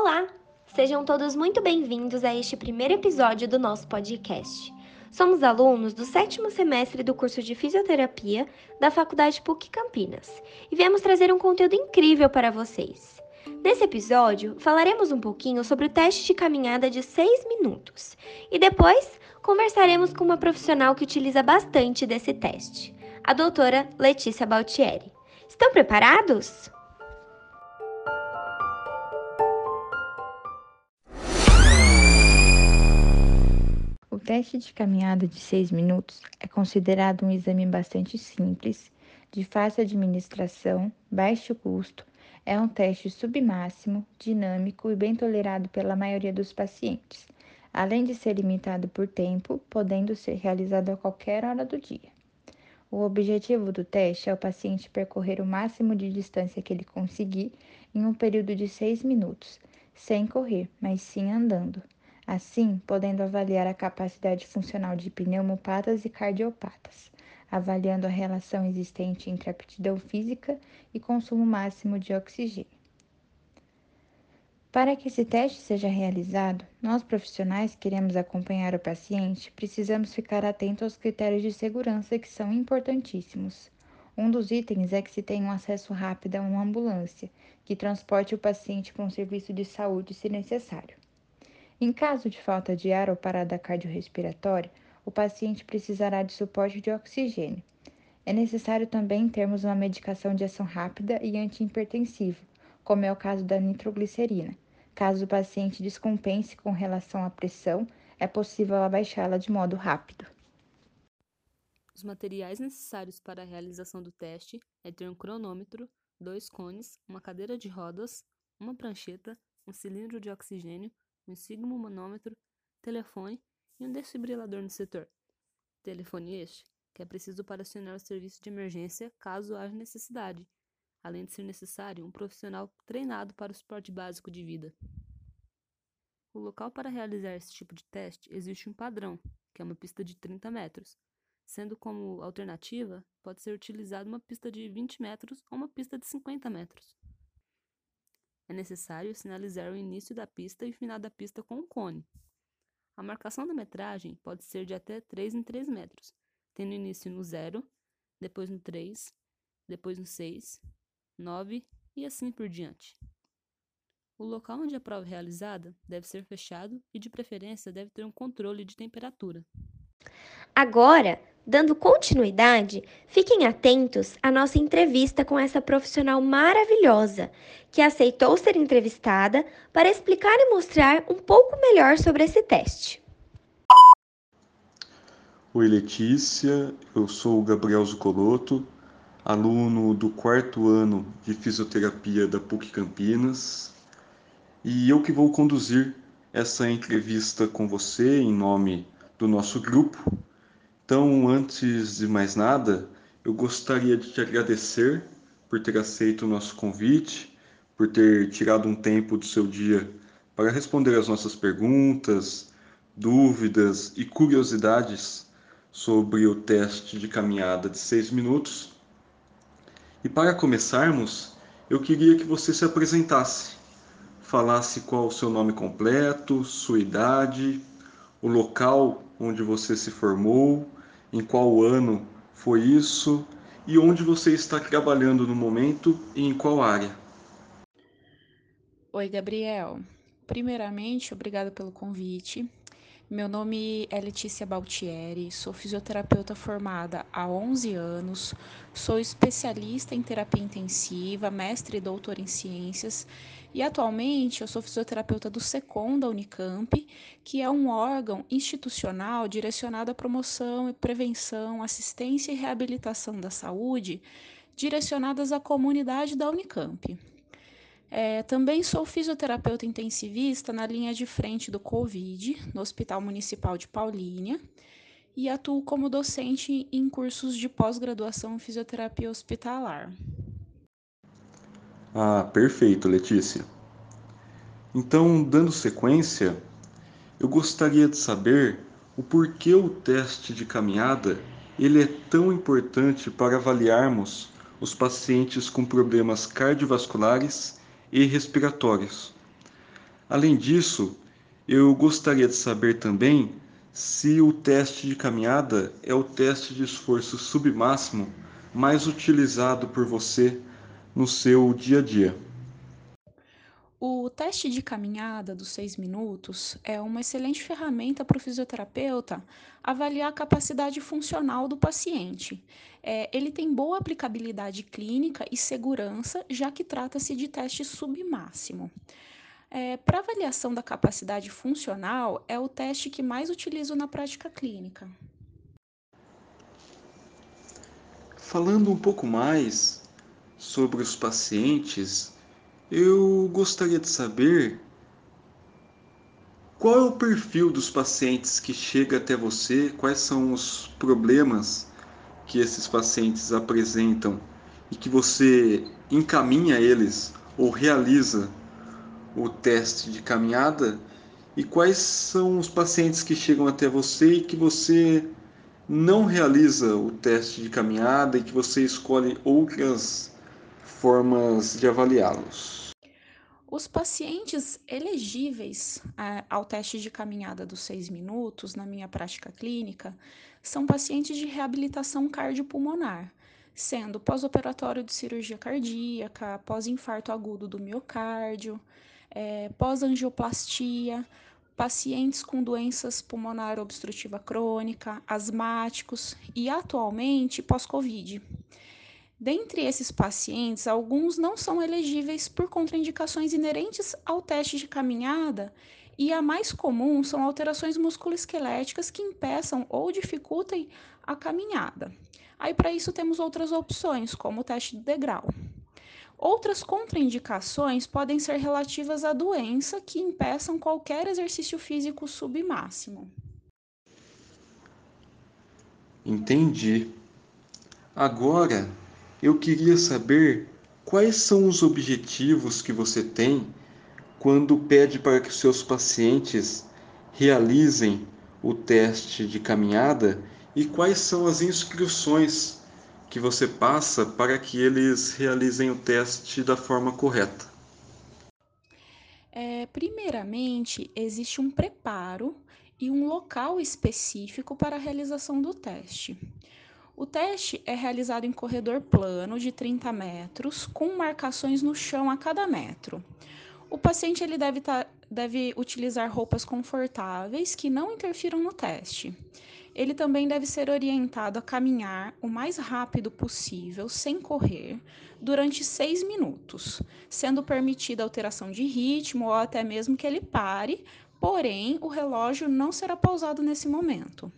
Olá! Sejam todos muito bem-vindos a este primeiro episódio do nosso podcast. Somos alunos do sétimo semestre do curso de Fisioterapia da Faculdade PUC Campinas e viemos trazer um conteúdo incrível para vocês. Nesse episódio, falaremos um pouquinho sobre o teste de caminhada de 6 minutos e depois conversaremos com uma profissional que utiliza bastante desse teste, a doutora Letícia Baltieri. Estão preparados? Teste de caminhada de 6 minutos é considerado um exame bastante simples, de fácil administração, baixo custo, é um teste submáximo, dinâmico e bem tolerado pela maioria dos pacientes, além de ser limitado por tempo, podendo ser realizado a qualquer hora do dia. O objetivo do teste é o paciente percorrer o máximo de distância que ele conseguir em um período de 6 minutos, sem correr, mas sim andando assim podendo avaliar a capacidade funcional de pneumopatas e cardiopatas, avaliando a relação existente entre aptidão física e consumo máximo de oxigênio. Para que esse teste seja realizado, nós profissionais que queremos acompanhar o paciente precisamos ficar atentos aos critérios de segurança que são importantíssimos. Um dos itens é que se tenha um acesso rápido a uma ambulância, que transporte o paciente para um serviço de saúde se necessário. Em caso de falta de ar ou parada cardiorrespiratória, o paciente precisará de suporte de oxigênio. É necessário também termos uma medicação de ação rápida e antihipertensiva, como é o caso da nitroglicerina. Caso o paciente descompense com relação à pressão, é possível abaixá-la de modo rápido. Os materiais necessários para a realização do teste é ter um cronômetro, dois cones, uma cadeira de rodas, uma prancheta, um cilindro de oxigênio, um sigmomanômetro, telefone e um desfibrilador no setor. Telefone este que é preciso para acionar o serviço de emergência caso haja necessidade, além de ser necessário um profissional treinado para o suporte básico de vida. O local para realizar esse tipo de teste existe um padrão, que é uma pista de 30 metros, sendo como alternativa pode ser utilizada uma pista de 20 metros ou uma pista de 50 metros é necessário sinalizar o início da pista e o final da pista com um cone. A marcação da metragem pode ser de até 3 em 3 metros, tendo início no 0, depois no 3, depois no 6, 9 e assim por diante. O local onde a prova é realizada deve ser fechado e, de preferência, deve ter um controle de temperatura. Agora, Dando continuidade, fiquem atentos à nossa entrevista com essa profissional maravilhosa que aceitou ser entrevistada para explicar e mostrar um pouco melhor sobre esse teste. Oi, Letícia. Eu sou o Gabriel Zucoloto, aluno do quarto ano de fisioterapia da PUC Campinas, e eu que vou conduzir essa entrevista com você em nome do nosso grupo então, antes de mais nada, eu gostaria de te agradecer por ter aceito o nosso convite, por ter tirado um tempo do seu dia para responder as nossas perguntas, dúvidas e curiosidades sobre o teste de caminhada de seis minutos. E para começarmos, eu queria que você se apresentasse, falasse qual o seu nome completo, sua idade, o local onde você se formou em qual ano foi isso e onde você está trabalhando no momento e em qual área. Oi, Gabriel. Primeiramente, obrigada pelo convite. Meu nome é Letícia Baltieri, sou fisioterapeuta formada há 11 anos, sou especialista em terapia intensiva, mestre e doutor em ciências e atualmente eu sou fisioterapeuta do SECOM da Unicamp, que é um órgão institucional direcionado à promoção e prevenção, assistência e reabilitação da saúde direcionadas à comunidade da Unicamp. É, também sou fisioterapeuta intensivista na linha de frente do Covid, no Hospital Municipal de Paulínia, e atuo como docente em cursos de pós-graduação em fisioterapia hospitalar. Ah, perfeito, Letícia. Então, dando sequência, eu gostaria de saber o porquê o teste de caminhada ele é tão importante para avaliarmos os pacientes com problemas cardiovasculares e respiratórios. Além disso, eu gostaria de saber também se o teste de caminhada é o teste de esforço submáximo mais utilizado por você no seu dia a dia. O teste de caminhada dos seis minutos é uma excelente ferramenta para o fisioterapeuta avaliar a capacidade funcional do paciente. É, ele tem boa aplicabilidade clínica e segurança, já que trata-se de teste submáximo. É, para avaliação da capacidade funcional, é o teste que mais utilizo na prática clínica. Falando um pouco mais sobre os pacientes, eu gostaria de saber qual é o perfil dos pacientes que chega até você, quais são os problemas que esses pacientes apresentam e que você encaminha eles ou realiza o teste de caminhada e quais são os pacientes que chegam até você e que você não realiza o teste de caminhada e que você escolhe outras formas de avaliá-los. Os pacientes elegíveis é, ao teste de caminhada dos seis minutos, na minha prática clínica, são pacientes de reabilitação cardiopulmonar, sendo pós-operatório de cirurgia cardíaca, pós-infarto agudo do miocárdio, é, pós-angioplastia, pacientes com doenças pulmonar obstrutiva crônica, asmáticos e, atualmente, pós-Covid. Dentre esses pacientes, alguns não são elegíveis por contraindicações inerentes ao teste de caminhada, e a mais comum são alterações musculoesqueléticas que impeçam ou dificultem a caminhada. Aí, para isso, temos outras opções, como o teste de degrau. Outras contraindicações podem ser relativas à doença que impeçam qualquer exercício físico submáximo. Entendi. Agora, eu queria saber quais são os objetivos que você tem quando pede para que seus pacientes realizem o teste de caminhada e quais são as inscrições que você passa para que eles realizem o teste da forma correta. É, primeiramente, existe um preparo e um local específico para a realização do teste. O teste é realizado em corredor plano de 30 metros, com marcações no chão a cada metro. O paciente ele deve, tá, deve utilizar roupas confortáveis que não interfiram no teste. Ele também deve ser orientado a caminhar o mais rápido possível, sem correr, durante seis minutos, sendo permitida alteração de ritmo ou até mesmo que ele pare, porém o relógio não será pausado nesse momento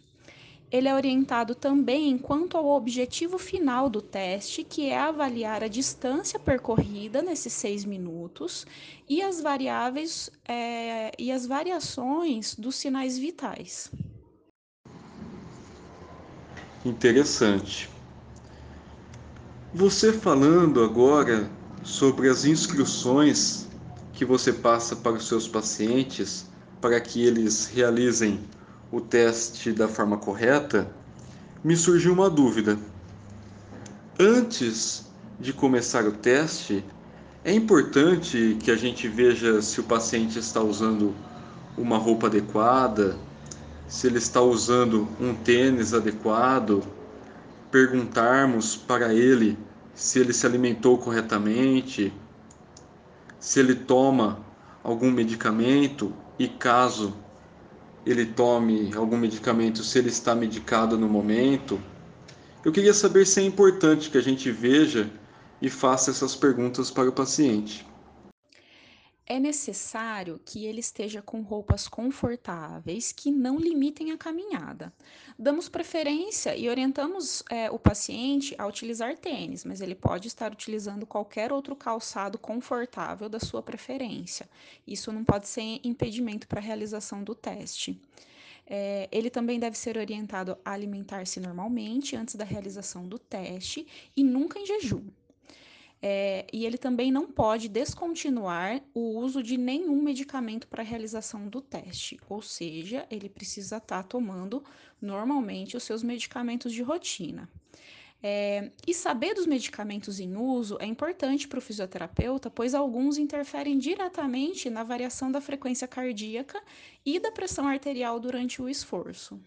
ele é orientado também quanto ao objetivo final do teste, que é avaliar a distância percorrida nesses seis minutos e as variáveis é, e as variações dos sinais vitais. Interessante. Você falando agora sobre as instruções que você passa para os seus pacientes para que eles realizem o teste da forma correta, me surgiu uma dúvida. Antes de começar o teste, é importante que a gente veja se o paciente está usando uma roupa adequada, se ele está usando um tênis adequado, perguntarmos para ele se ele se alimentou corretamente, se ele toma algum medicamento e caso ele tome algum medicamento, se ele está medicado no momento. Eu queria saber se é importante que a gente veja e faça essas perguntas para o paciente. É necessário que ele esteja com roupas confortáveis que não limitem a caminhada. Damos preferência e orientamos é, o paciente a utilizar tênis, mas ele pode estar utilizando qualquer outro calçado confortável da sua preferência. Isso não pode ser impedimento para a realização do teste. É, ele também deve ser orientado a alimentar-se normalmente antes da realização do teste e nunca em jejum. É, e ele também não pode descontinuar o uso de nenhum medicamento para realização do teste, ou seja, ele precisa estar tá tomando normalmente os seus medicamentos de rotina. É, e saber dos medicamentos em uso é importante para o fisioterapeuta, pois alguns interferem diretamente na variação da frequência cardíaca e da pressão arterial durante o esforço.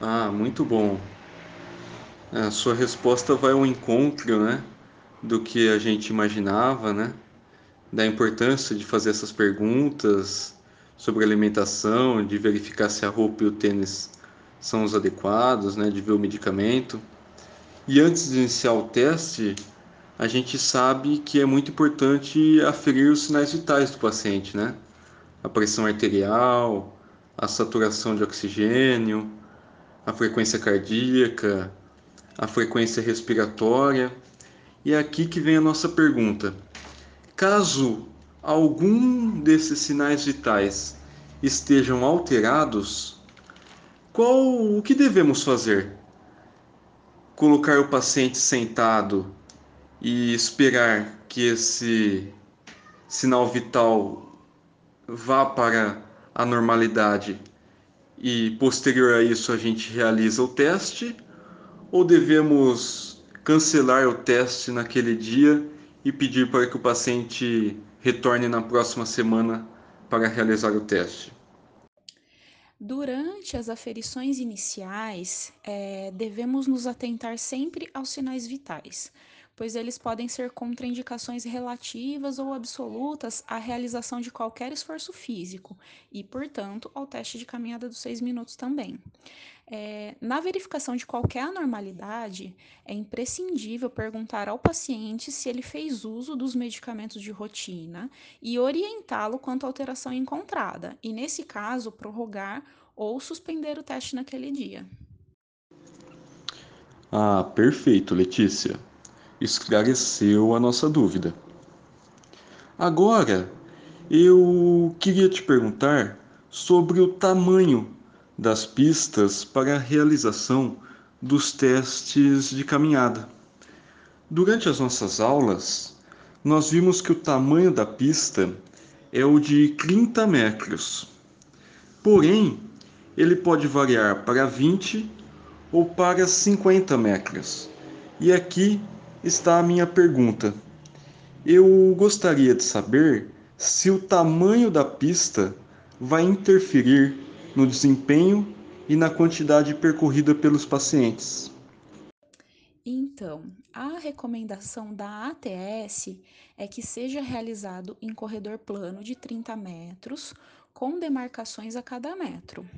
Ah, muito bom. A sua resposta vai ao encontro, né, do que a gente imaginava, né, da importância de fazer essas perguntas sobre alimentação, de verificar se a roupa e o tênis são os adequados, né, de ver o medicamento. E antes de iniciar o teste, a gente sabe que é muito importante aferir os sinais vitais do paciente, né? A pressão arterial, a saturação de oxigênio, a frequência cardíaca, a frequência respiratória. E é aqui que vem a nossa pergunta. Caso algum desses sinais vitais estejam alterados, qual o que devemos fazer? Colocar o paciente sentado e esperar que esse sinal vital vá para a normalidade e posterior a isso a gente realiza o teste ou devemos cancelar o teste naquele dia e pedir para que o paciente retorne na próxima semana para realizar o teste? Durante as aferições iniciais, é, devemos nos atentar sempre aos sinais vitais, pois eles podem ser contraindicações relativas ou absolutas à realização de qualquer esforço físico e, portanto, ao teste de caminhada dos seis minutos também. É, na verificação de qualquer anormalidade, é imprescindível perguntar ao paciente se ele fez uso dos medicamentos de rotina e orientá-lo quanto à alteração encontrada, e, nesse caso, prorrogar ou suspender o teste naquele dia. Ah, perfeito, Letícia. Esclareceu a nossa dúvida. Agora, eu queria te perguntar sobre o tamanho das pistas para a realização dos testes de caminhada. Durante as nossas aulas, nós vimos que o tamanho da pista é o de 30 metros. Porém, ele pode variar para 20 ou para 50 metros. E aqui está a minha pergunta. Eu gostaria de saber se o tamanho da pista vai interferir no desempenho e na quantidade percorrida pelos pacientes. Então, a recomendação da ATS é que seja realizado em corredor plano de 30 metros, com demarcações a cada metro.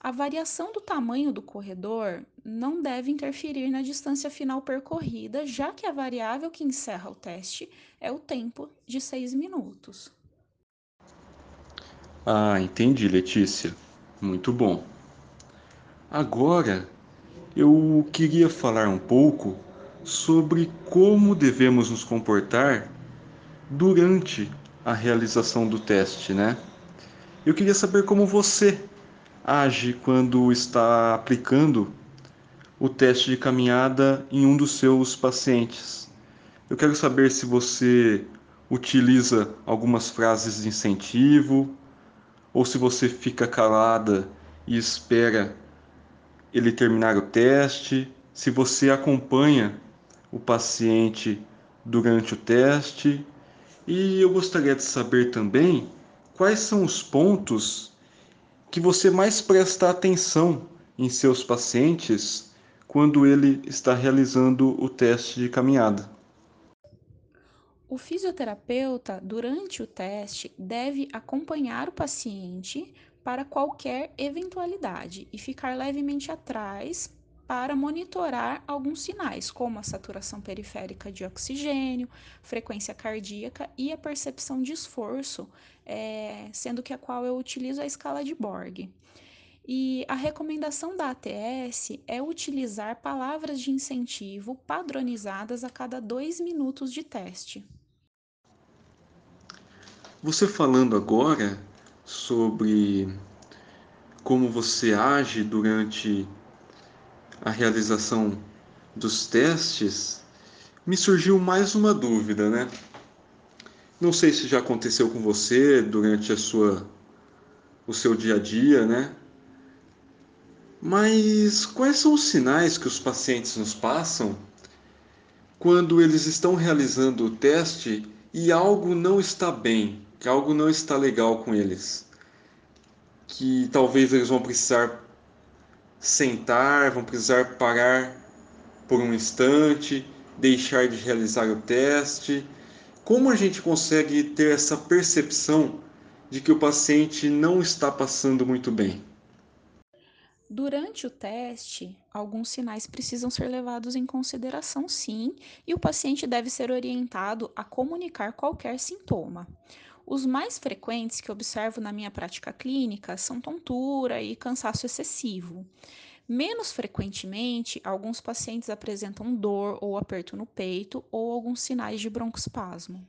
A variação do tamanho do corredor não deve interferir na distância final percorrida, já que a variável que encerra o teste é o tempo de 6 minutos. Ah, entendi, Letícia. Muito bom. Agora eu queria falar um pouco sobre como devemos nos comportar durante a realização do teste, né? Eu queria saber como você age quando está aplicando o teste de caminhada em um dos seus pacientes. Eu quero saber se você utiliza algumas frases de incentivo ou se você fica calada e espera ele terminar o teste, se você acompanha o paciente durante o teste. E eu gostaria de saber também quais são os pontos que você mais presta atenção em seus pacientes quando ele está realizando o teste de caminhada. O fisioterapeuta, durante o teste, deve acompanhar o paciente para qualquer eventualidade e ficar levemente atrás para monitorar alguns sinais, como a saturação periférica de oxigênio, frequência cardíaca e a percepção de esforço, é, sendo que a qual eu utilizo a escala de Borg. E a recomendação da ATS é utilizar palavras de incentivo padronizadas a cada dois minutos de teste. Você falando agora sobre como você age durante a realização dos testes, me surgiu mais uma dúvida, né? Não sei se já aconteceu com você durante a sua o seu dia a dia, né? Mas quais são os sinais que os pacientes nos passam quando eles estão realizando o teste e algo não está bem, que algo não está legal com eles? Que talvez eles vão precisar sentar, vão precisar parar por um instante, deixar de realizar o teste. Como a gente consegue ter essa percepção de que o paciente não está passando muito bem? Durante o teste, alguns sinais precisam ser levados em consideração, sim, e o paciente deve ser orientado a comunicar qualquer sintoma. Os mais frequentes que observo na minha prática clínica são tontura e cansaço excessivo. Menos frequentemente, alguns pacientes apresentam dor ou aperto no peito ou alguns sinais de broncoespasmo.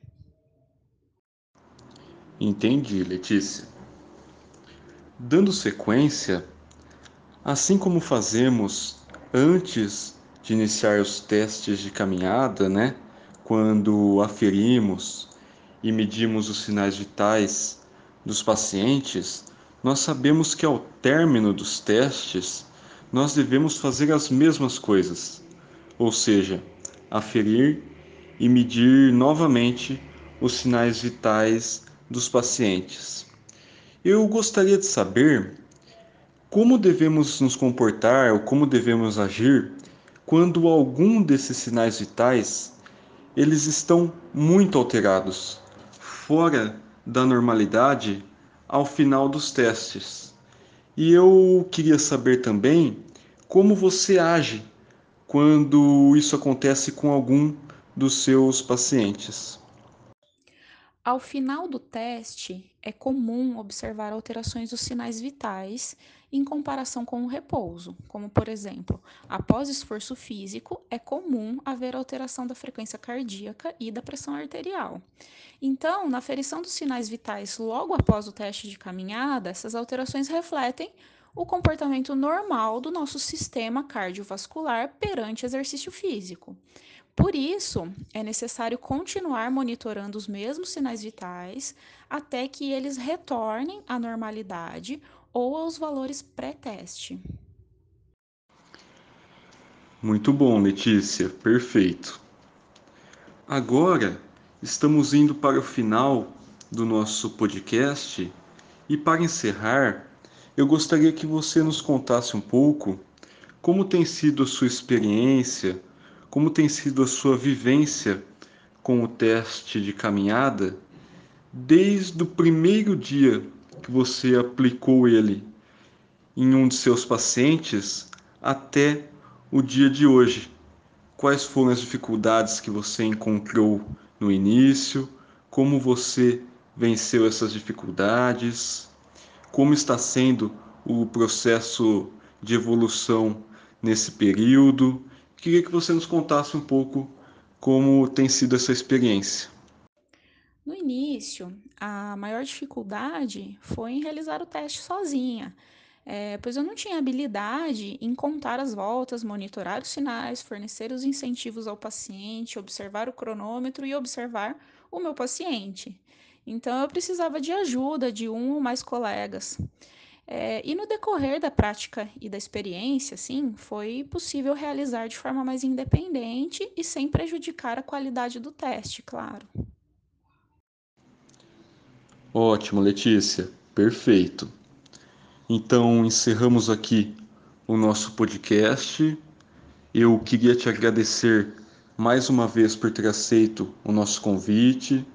Entendi, Letícia. Dando sequência, Assim como fazemos antes de iniciar os testes de caminhada, né? Quando aferimos e medimos os sinais vitais dos pacientes, nós sabemos que ao término dos testes, nós devemos fazer as mesmas coisas, ou seja, aferir e medir novamente os sinais vitais dos pacientes. Eu gostaria de saber como devemos nos comportar ou como devemos agir quando algum desses sinais vitais eles estão muito alterados, fora da normalidade ao final dos testes. E eu queria saber também como você age quando isso acontece com algum dos seus pacientes. Ao final do teste, é comum observar alterações dos sinais vitais em comparação com o repouso, como por exemplo, após esforço físico, é comum haver alteração da frequência cardíaca e da pressão arterial. Então, na aferição dos sinais vitais logo após o teste de caminhada, essas alterações refletem o comportamento normal do nosso sistema cardiovascular perante exercício físico. Por isso, é necessário continuar monitorando os mesmos sinais vitais até que eles retornem à normalidade ou aos valores pré-teste. Muito bom, Letícia, perfeito. Agora estamos indo para o final do nosso podcast e para encerrar, eu gostaria que você nos contasse um pouco como tem sido a sua experiência, como tem sido a sua vivência com o teste de caminhada desde o primeiro dia que você aplicou ele em um de seus pacientes até o dia de hoje? Quais foram as dificuldades que você encontrou no início? Como você venceu essas dificuldades? Como está sendo o processo de evolução nesse período? Queria que você nos contasse um pouco como tem sido essa experiência. No início, a maior dificuldade foi em realizar o teste sozinha, é, pois eu não tinha habilidade em contar as voltas, monitorar os sinais, fornecer os incentivos ao paciente, observar o cronômetro e observar o meu paciente. Então, eu precisava de ajuda de um ou mais colegas. É, e no decorrer da prática e da experiência, sim, foi possível realizar de forma mais independente e sem prejudicar a qualidade do teste, claro. Ótimo, Letícia. Perfeito. Então, encerramos aqui o nosso podcast. Eu queria te agradecer mais uma vez por ter aceito o nosso convite,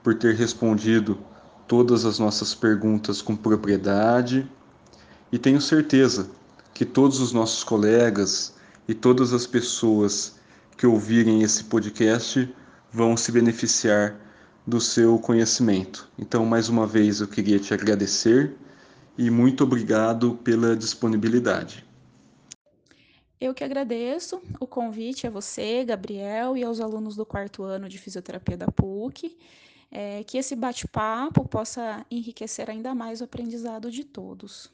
por ter respondido todas as nossas perguntas com propriedade. E tenho certeza que todos os nossos colegas e todas as pessoas que ouvirem esse podcast vão se beneficiar do seu conhecimento. Então, mais uma vez, eu queria te agradecer e muito obrigado pela disponibilidade. Eu que agradeço o convite a você, Gabriel, e aos alunos do quarto ano de fisioterapia da PUC. É, que esse bate-papo possa enriquecer ainda mais o aprendizado de todos.